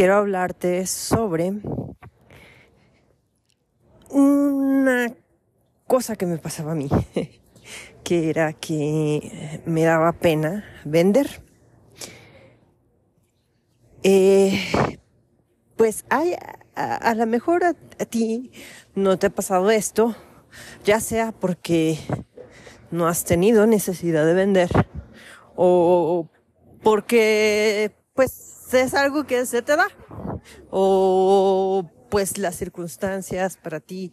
quiero hablarte sobre una cosa que me pasaba a mí, que era que me daba pena vender. Eh, pues hay, a, lo mejor a, ti no te ha pasado esto, ya sea porque no has tenido necesidad de vender o porque pues es algo que se te da o pues las circunstancias para ti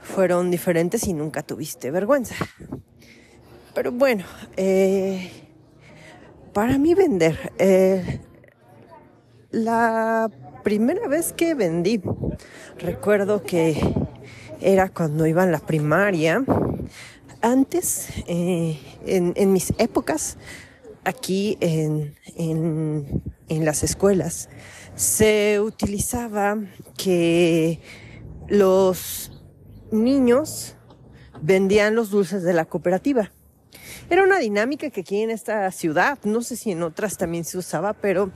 fueron diferentes y nunca tuviste vergüenza. Pero bueno, eh, para mí vender, eh, la primera vez que vendí, recuerdo que era cuando iba en la primaria. Antes, eh, en, mis épocas, aquí en, en las escuelas, se utilizaba que los niños vendían los dulces de la cooperativa. Era una dinámica que aquí en esta ciudad, no sé si en otras también se usaba, pero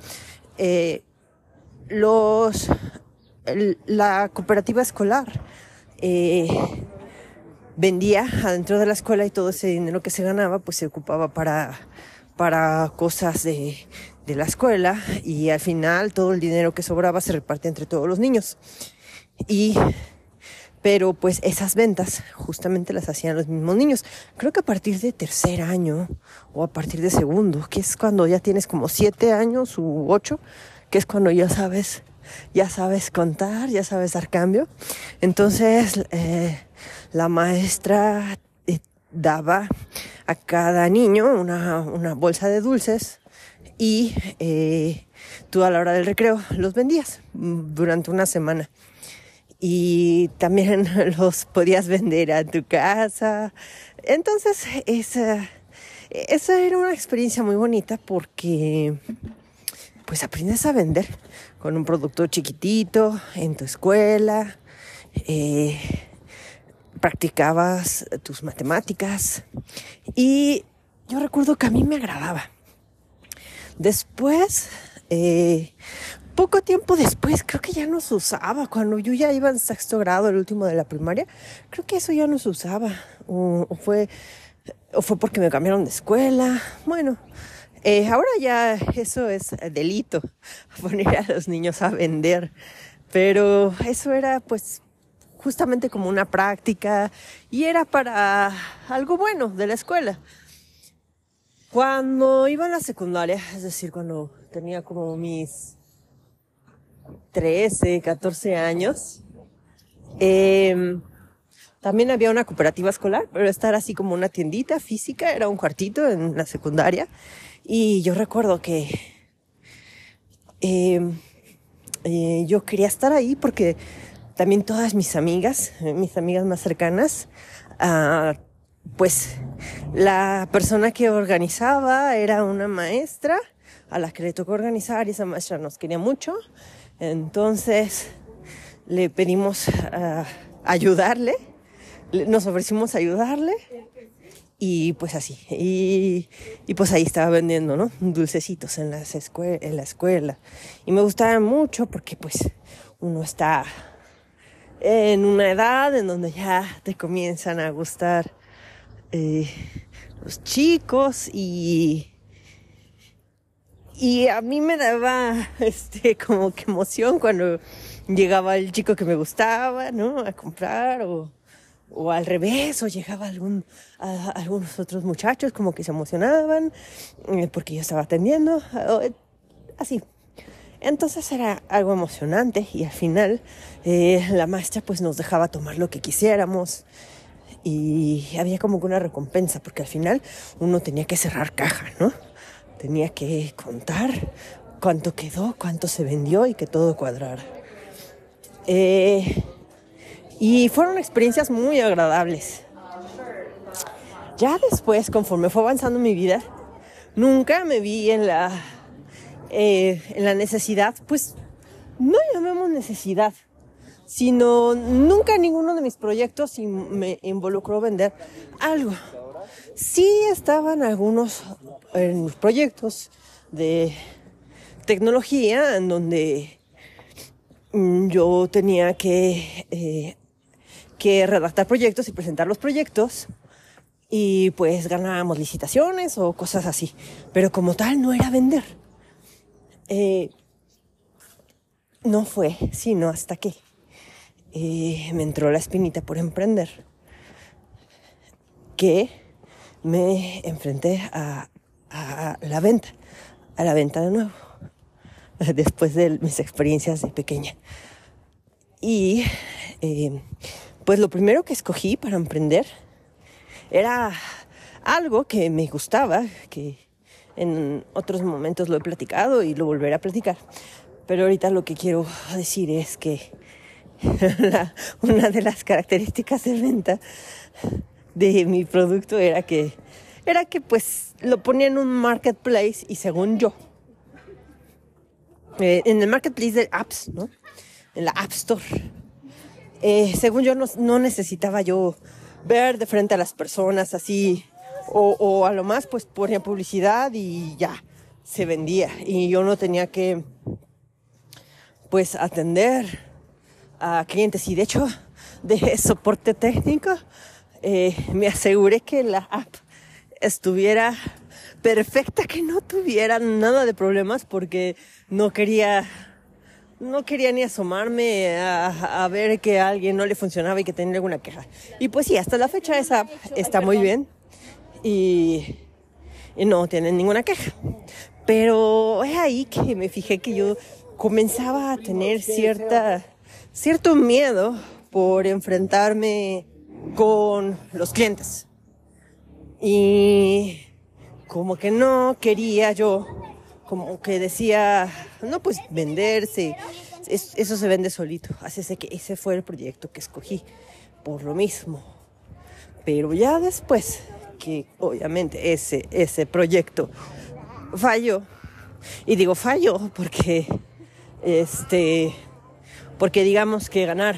eh, los la cooperativa escolar eh, vendía adentro de la escuela y todo ese dinero que se ganaba pues se ocupaba para para cosas de, de la escuela y al final todo el dinero que sobraba se repartía entre todos los niños. Y pero pues esas ventas justamente las hacían los mismos niños. Creo que a partir de tercer año o a partir de segundo, que es cuando ya tienes como siete años u ocho, que es cuando ya sabes, ya sabes contar, ya sabes dar cambio. Entonces eh, la maestra daba a cada niño una, una bolsa de dulces y eh, tú a la hora del recreo los vendías durante una semana y también los podías vender a tu casa. Entonces, esa, esa era una experiencia muy bonita porque pues aprendes a vender con un producto chiquitito en tu escuela, eh, practicabas tus matemáticas y yo recuerdo que a mí me agradaba. Después, eh, poco tiempo después, creo que ya no se usaba. Cuando yo ya iba en sexto grado, el último de la primaria, creo que eso ya no se usaba. O, fue, o fue porque me cambiaron de escuela. Bueno, eh, ahora ya eso es delito, poner a los niños a vender. Pero eso era pues justamente como una práctica y era para algo bueno de la escuela. Cuando iba a la secundaria, es decir, cuando tenía como mis 13, 14 años. Em, también había una cooperativa escolar, pero esta era así como una tiendita física, era un cuartito en la secundaria. Y yo recuerdo que em, eh, yo quería estar ahí porque también todas mis amigas, mis amigas más cercanas, ah, pues la persona que organizaba era una maestra a la que le tocó organizar y esa maestra nos quería mucho entonces le pedimos uh, ayudarle, nos ofrecimos ayudarle y pues así. Y, pues ahí estaba vendiendo, ¿no? Dulcecitos en la escuela. Y me gustaba mucho porque pues uno está en una edad en donde ya te comienzan a gustar eh, los chicos y y a mí me daba, este, como que emoción cuando llegaba el chico que me gustaba, ¿no? A comprar o, o al revés, o llegaba algún, a, algunos otros muchachos como que se emocionaban eh, porque yo estaba atendiendo, así. Entonces era algo emocionante y al final eh, la maestra pues nos dejaba tomar lo que quisiéramos y había como que una recompensa porque al final uno tenía que cerrar caja, ¿no? Tenía que contar cuánto quedó, cuánto se vendió y que todo cuadrara. Eh, y fueron experiencias muy agradables. Ya después, conforme fue avanzando mi vida, nunca me vi en la, eh, en la necesidad, pues no llamemos necesidad, sino nunca ninguno de mis proyectos me involucró vender algo. Sí estaban algunos en proyectos de tecnología en donde mm, yo tenía que, eh, que redactar proyectos y presentar los proyectos y pues ganábamos licitaciones o cosas así. Pero como tal no era vender. Eh, no fue sino hasta que eh, me entró la espinita por emprender que me enfrenté a, a la venta, a la venta de nuevo, después de mis experiencias de pequeña. Y eh, pues lo primero que escogí para emprender era algo que me gustaba, que en otros momentos lo he platicado y lo volveré a platicar. Pero ahorita lo que quiero decir es que una de las características de venta de mi producto era que era que pues lo ponía en un marketplace y según yo eh, en el marketplace de apps, ¿no? En la App Store. Eh, según yo no, no necesitaba yo ver de frente a las personas así, o, a lo más pues ponía publicidad y ya, se vendía. Y yo no tenía que pues atender a clientes y de hecho de soporte técnico eh, me aseguré que la app estuviera perfecta, que no tuviera nada de problemas porque no quería no quería ni asomarme a, ver que a alguien no le funcionaba y que tenía alguna queja. Y pues sí, hasta la fecha esa está muy bien y, no tienen ninguna queja. Pero es ahí que me fijé que yo comenzaba a tener cierta, cierto miedo por enfrentarme con los clientes. Y como que no quería yo como que decía, no, pues venderse, eso se vende solito. Así es que ese fue el proyecto que escogí, por lo mismo. Pero ya después que obviamente ese, ese proyecto falló, y digo falló porque, este, porque digamos que ganar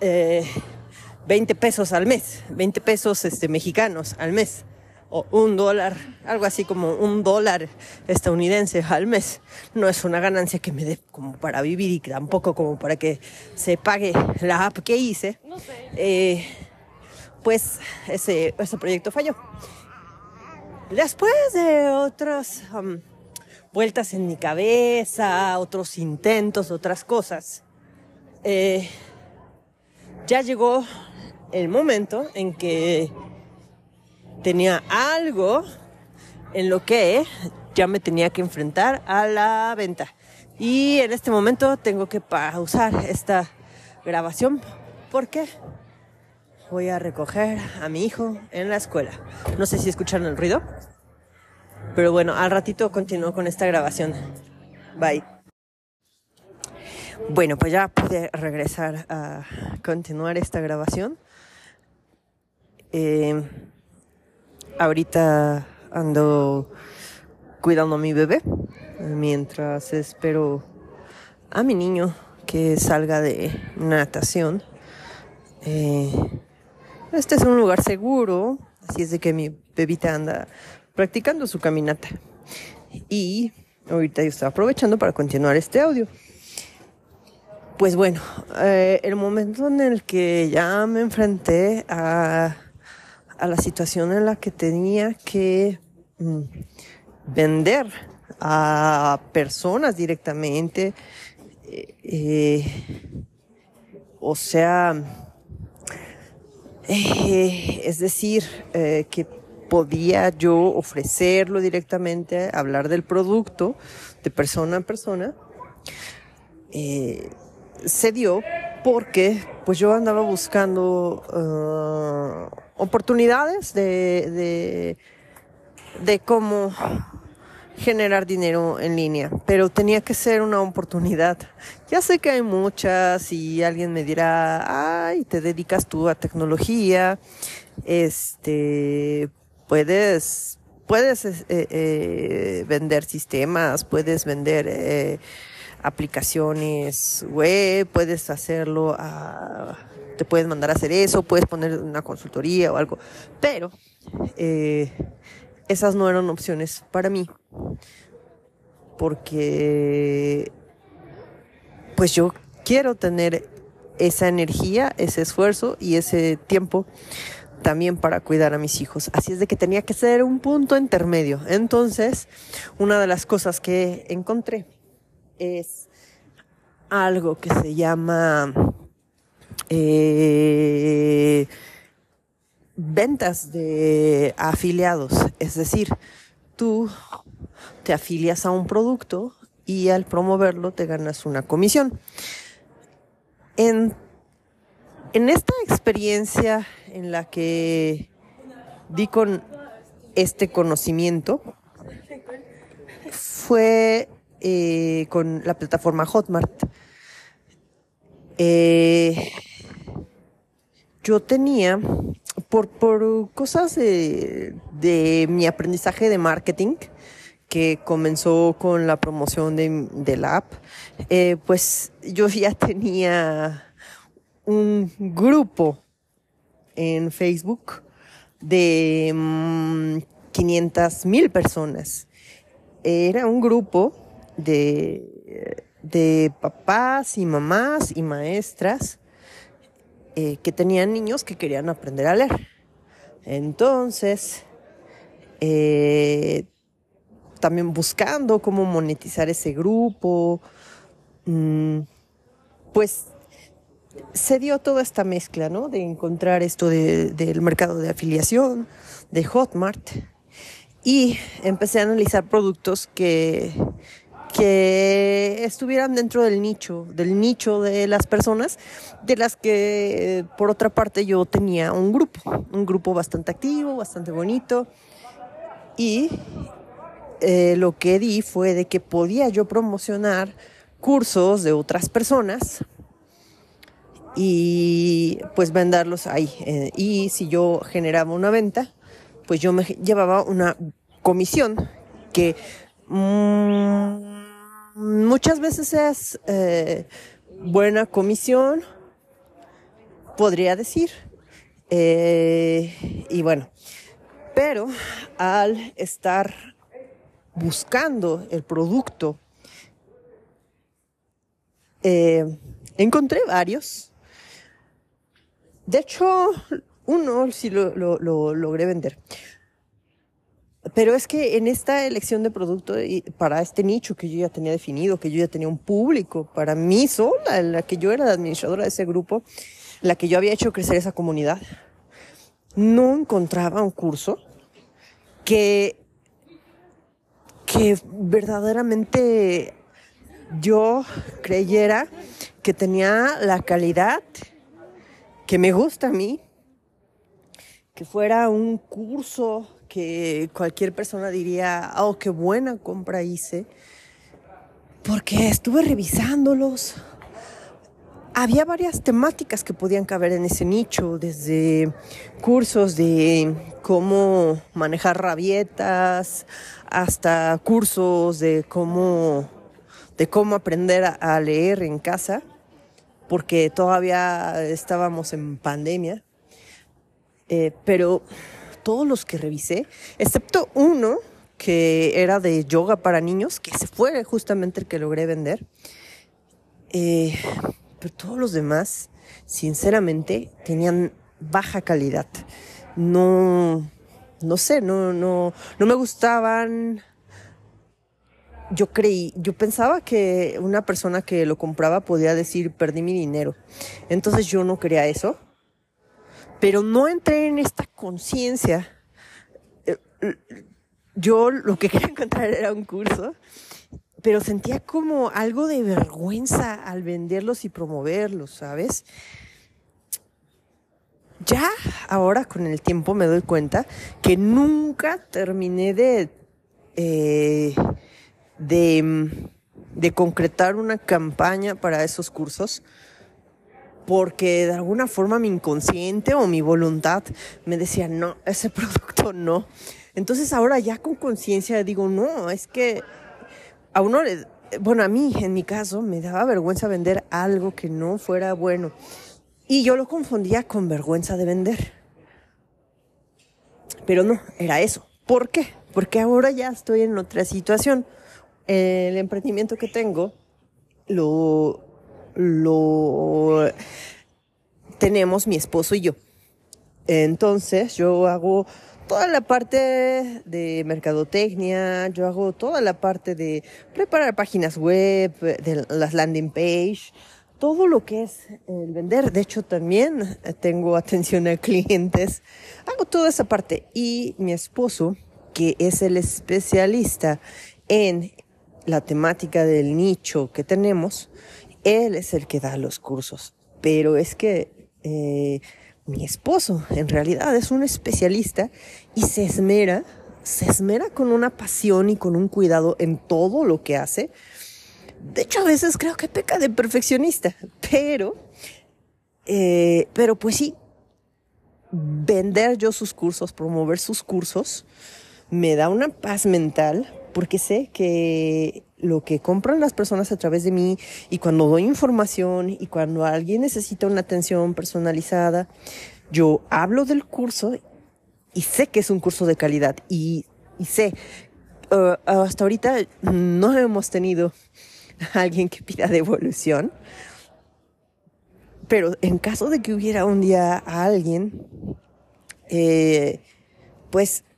20 eh, pesos al mes, 20 pesos este, mexicanos al mes, o un dólar, algo así como un dólar estadounidense al mes. No es una ganancia que me dé como para vivir y tampoco como para que se pague la app que hice. Eh, pues ese, proyecto falló. Después de otras um, vueltas en mi cabeza, otros intentos, otras cosas, eh, ya llegó el momento en que tenía algo en lo que ya me tenía que enfrentar a la venta. Y en este momento tengo que pausar esta grabación porque voy a recoger a mi hijo en la escuela. No sé si escucharon el ruido, pero bueno, al ratito continúo con esta grabación. Bye. Bueno, pues ya pude regresar a continuar esta grabación. Eh, Ahorita ando cuidando a mi bebé mientras espero a mi niño que salga de natación. Eh, este es un lugar seguro, así es de que mi bebita anda practicando su caminata. Y ahorita yo estaba aprovechando para continuar este audio. Pues bueno, eh, el momento en el que ya me enfrenté a la situación en la que tenía que mm, vender a personas directamente. Eh, eh, o sea, eh, es decir, que podía yo ofrecerlo directamente, hablar del producto de persona a persona. se dio porque pues yo andaba buscando oportunidades de, de, cómo generar dinero en línea, pero tenía que ser una oportunidad. Ya sé que hay muchas y alguien me dirá, ay, te dedicas tú a tecnología, este, puedes, puedes eh, eh, vender sistemas, puedes vender eh, aplicaciones web, puedes hacerlo te puedes mandar a hacer eso, puedes poner una consultoría o algo, pero esas no eran opciones para mí. porque pues yo quiero tener esa energía, ese esfuerzo y ese tiempo también para cuidar a mis hijos. Así es de que tenía que ser un punto intermedio. Entonces, una de las cosas que encontré es algo que se llama eh, ventas de afiliados. Es decir, tú te afilias a un producto y al promoverlo te ganas una comisión. En, en esta experiencia en la que di con este conocimiento fue eh, con la plataforma Hotmart. Eh, yo tenía, por, por cosas de, de, mi aprendizaje de marketing, que comenzó con la promoción de, de la app, eh, pues yo ya tenía un grupo en Facebook de 500 mm, mil personas. Era un grupo de, de papás y mamás y maestras eh, que tenían niños que querían aprender a leer. Entonces, eh, también buscando cómo monetizar ese grupo, mm, pues se dio toda esta mezcla, ¿no? De encontrar esto del mercado de afiliación, de Hotmart, y empecé a analizar productos que, que estuvieran dentro del nicho, del nicho de las personas, de las que por otra parte yo tenía un grupo, un grupo bastante activo, bastante bonito, y eh, lo que di fue de que podía yo promocionar cursos de otras personas y pues venderlos ahí. Eh, y si yo generaba una venta, pues yo me llevaba una comisión que mm, muchas veces es eh, buena comisión, podría decir. Eh, y bueno, pero al estar buscando el producto, encontré varios de hecho, uno sí lo, logré vender. Pero es que en esta elección de producto para este nicho que yo ya tenía definido, que yo ya tenía un público, para mí sola, la que yo era la administradora de ese grupo, la que yo había hecho crecer esa comunidad, no encontraba un curso que, que verdaderamente yo creyera que tenía la calidad que me gusta a mí, que fuera un curso que cualquier persona diría, oh, qué buena compra hice, porque estuve revisándolos. Había varias temáticas que podían caber en ese nicho, desde cursos de cómo manejar rabietas, hasta cursos de cómo, de cómo aprender a leer en casa porque todavía estábamos en pandemia. Eh, pero todos los que revisé, excepto uno que era de yoga para niños, que se fue justamente el que logré vender, eh, pero todos los demás, sinceramente, tenían baja calidad. No, no sé, no, no, no me gustaban yo creí, yo pensaba que una persona que lo compraba podía decir perdí mi dinero. Entonces yo no quería eso. Pero no entré en esta conciencia. Eh, yo lo que quería encontrar era un curso, pero sentía como algo de vergüenza al venderlos y promoverlos, ¿sabes? Ya ahora con el tiempo me doy cuenta que nunca terminé de... Eh, de, de concretar una campaña para esos cursos porque de alguna forma mi inconsciente o mi voluntad me decía, no, ese producto no. Entonces ahora ya con conciencia digo, no, es que a uno bueno, a mí en mi caso me daba vergüenza vender algo que no fuera bueno. Y yo lo confundía con vergüenza de vender. Pero no, era eso. ¿Por qué? Porque ahora ya estoy en otra situación el emprendimiento que tengo lo, lo tenemos mi esposo y yo. Entonces yo hago toda la parte de mercadotecnia, yo hago toda la parte de preparar páginas web, de las landing page, todo lo que es el vender. De hecho, también tengo atención a clientes. Hago toda esa parte. Y mi esposo, que es el especialista en la temática del nicho que tenemos, él es el que da los cursos. Pero es que eh, mi esposo en realidad es un especialista y se esmera, se esmera con una pasión y con un cuidado en todo lo que hace. De hecho, a veces creo que peca de perfeccionista, pero, eh, pero pues sí, vender yo sus cursos, promover sus cursos, me da una paz mental porque sé que lo que compran las personas a través de mí y cuando doy información y cuando alguien necesita una atención personalizada, yo hablo del curso y sé que es un curso de calidad y, sé, uh, hasta ahorita no hemos tenido a alguien que pida devolución, pero en caso de que hubiera un día a alguien, eh, pues eh,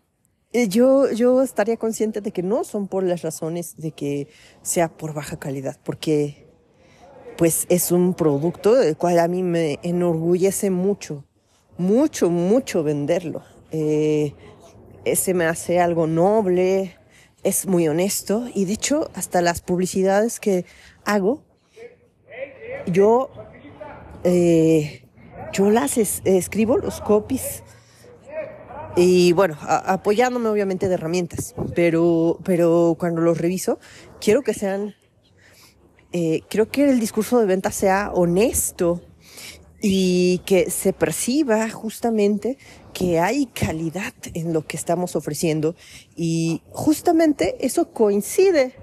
yo, yo estaría consciente de que no son por las razones de que sea por baja calidad, porque pues es un producto del cual a mí me enorgullece mucho, mucho, mucho venderlo. Eh, ese me hace algo noble, es muy honesto y de hecho hasta las publicidades que hago, yo, eh, yo las escribo, los copies y bueno, apoyándome obviamente de herramientas, pero, pero cuando los reviso, quiero que sean, eh, creo que el discurso de venta sea honesto y que se perciba justamente que hay calidad en lo que estamos ofreciendo. Y justamente eso coincide,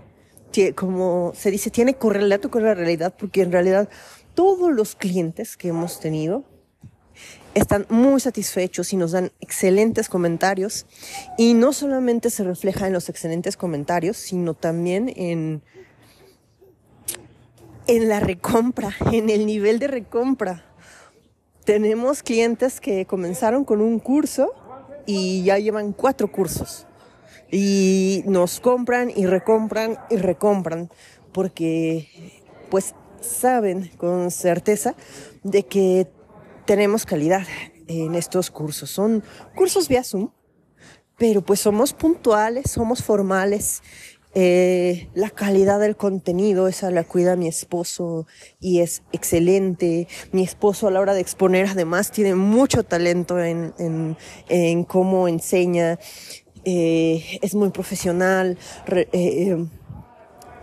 como se dice, tiene correlato con la realidad porque en realidad todos los clientes que hemos tenido están muy satisfechos y nos dan excelentes comentarios. Y no solamente se refleja en los excelentes comentarios, sino también en, en la recompra, en el nivel de recompra. Tenemos clientes que comenzaron con un curso y ya llevan cuatro cursos. Y nos compran y recompran y recompran porque pues saben con certeza de que tenemos calidad en estos cursos. Son cursos vía Zoom, pero pues somos puntuales, somos formales. Eh, la calidad del contenido, esa la cuida mi esposo y es excelente. Mi esposo a la hora de exponer además tiene mucho talento en, en, en cómo enseña. Eh, es muy profesional, eh,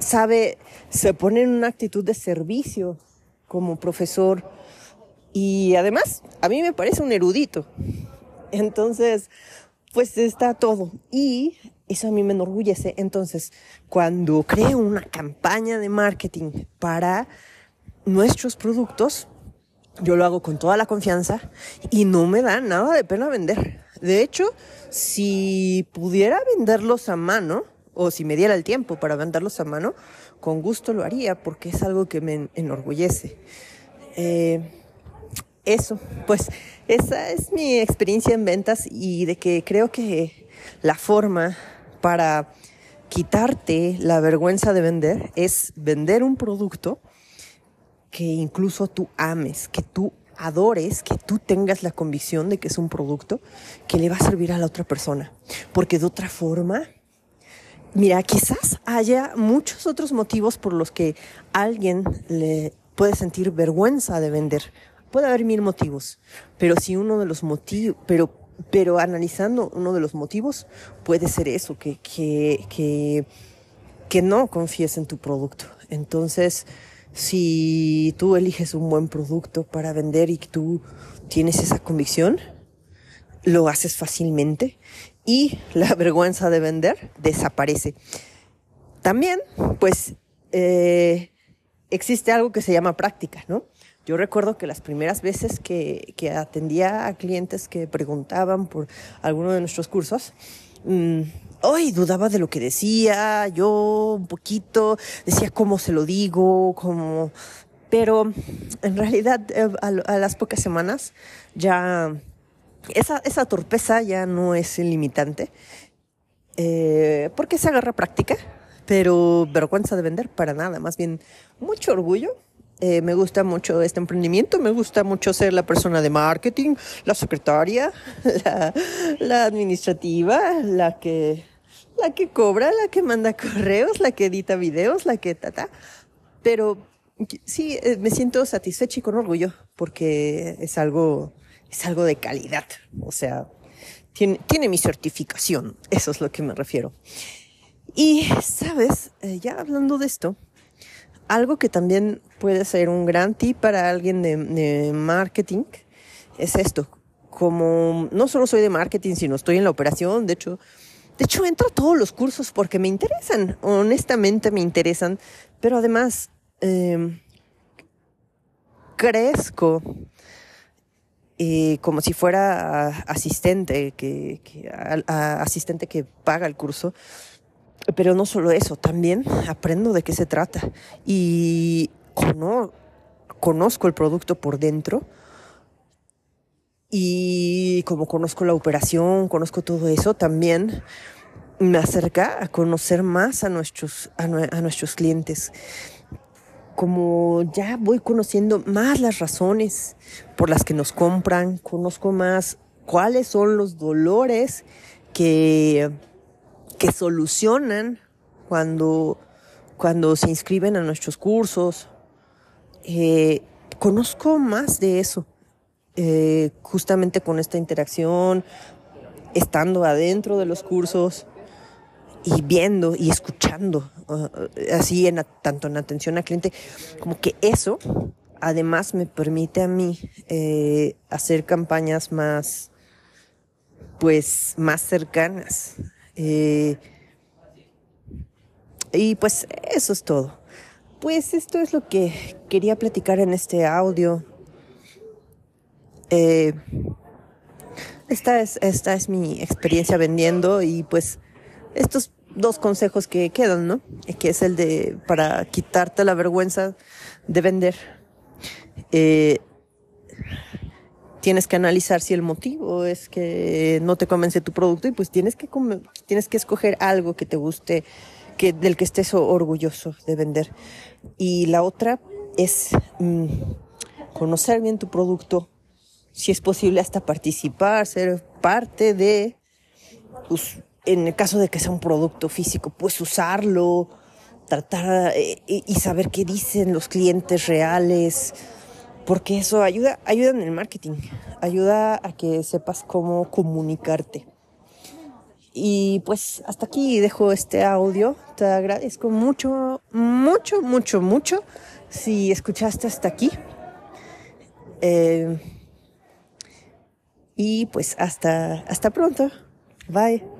sabe, se pone en una actitud de servicio como profesor y además, a mí me parece un erudito. Entonces, pues está todo. Y eso a mí me enorgullece. Entonces, cuando creo una campaña de marketing para nuestros productos, yo lo hago con toda la confianza y no me da nada de pena vender. De hecho, si pudiera venderlos a mano, o si me diera el tiempo para venderlos a mano, con gusto lo haría porque es algo que me enorgullece. Eh, eso, pues esa es mi experiencia en ventas y de que creo que la forma para quitarte la vergüenza de vender es vender un producto que incluso tú ames, que tú adores, que tú tengas la convicción de que es un producto que le va a servir a la otra persona. Porque de otra forma, mira, quizás haya muchos otros motivos por los que alguien le puede sentir vergüenza de vender Puede haber mil motivos, pero si uno de los motivos, pero, pero analizando uno de los motivos, puede ser eso, que, que, que, que no confíes en tu producto. Entonces, si tú eliges un buen producto para vender y tú tienes esa convicción, lo haces fácilmente y la vergüenza de vender desaparece. También, pues, eh, existe algo que se llama práctica, ¿no? Yo recuerdo que las primeras veces que, que atendía a clientes que preguntaban por alguno de nuestros cursos, mm, hoy dudaba de lo que decía, yo un poquito, decía cómo se lo digo, cómo... Pero en realidad eh, a, las pocas semanas ya esa, esa torpeza ya no es limitante, eh, porque se agarra práctica, pero vergüenza de vender para nada, más bien mucho orgullo eh, me gusta mucho este emprendimiento, me gusta mucho ser la persona de marketing, la secretaria, la, administrativa, la que, la que cobra, la que manda correos, la que edita videos, la que ta, Pero sí, eh, me siento satisfecha y con orgullo porque es algo, es algo de calidad. O sea, tiene, tiene mi certificación. Eso es lo que me refiero. Y, sabes, eh, ya hablando de esto, algo que también puede ser un gran tip para alguien de, marketing es esto. Como no solo soy de marketing, sino estoy en la operación, de hecho, de hecho entro a todos los cursos porque me interesan, honestamente me interesan, pero además em, crezco como si fuera asistente, que, asistente que paga el curso pero no solo eso, también aprendo de qué se trata y conozco el producto por dentro y como conozco la operación, conozco todo eso, también me acerca a conocer más a nuestros, a, nuestros clientes. Como ya voy conociendo más las razones por las que nos compran, conozco más cuáles son los dolores que que solucionan cuando, cuando se inscriben a nuestros cursos. Eh, conozco más de eso, eh, justamente con esta interacción, estando adentro de los cursos y viendo y escuchando, uh, así en, tanto en atención al cliente, como que eso además me permite a mí eh, hacer campañas más, pues, más cercanas. Eh, y pues eso es todo. Pues esto es lo que quería platicar en este audio. Eh, esta, es, esta es mi experiencia vendiendo y pues estos dos consejos que quedan, ¿no? Que es el de para quitarte la vergüenza de vender. Eh, tienes que analizar si el motivo es que no te convence tu producto y pues tienes que, tienes que escoger algo que te guste, que, del que estés orgulloso de vender. Y la otra es mm, conocer bien tu producto, si es posible hasta participar, ser parte de, pues, en el caso de que sea un producto físico, pues usarlo, tratar eh, y saber qué dicen los clientes reales, porque eso ayuda, ayuda en el marketing, ayuda a que sepas cómo comunicarte. Y pues hasta aquí dejo este audio. Te agradezco mucho, mucho, mucho, mucho si escuchaste hasta aquí. Eh, y pues hasta, hasta pronto. Bye.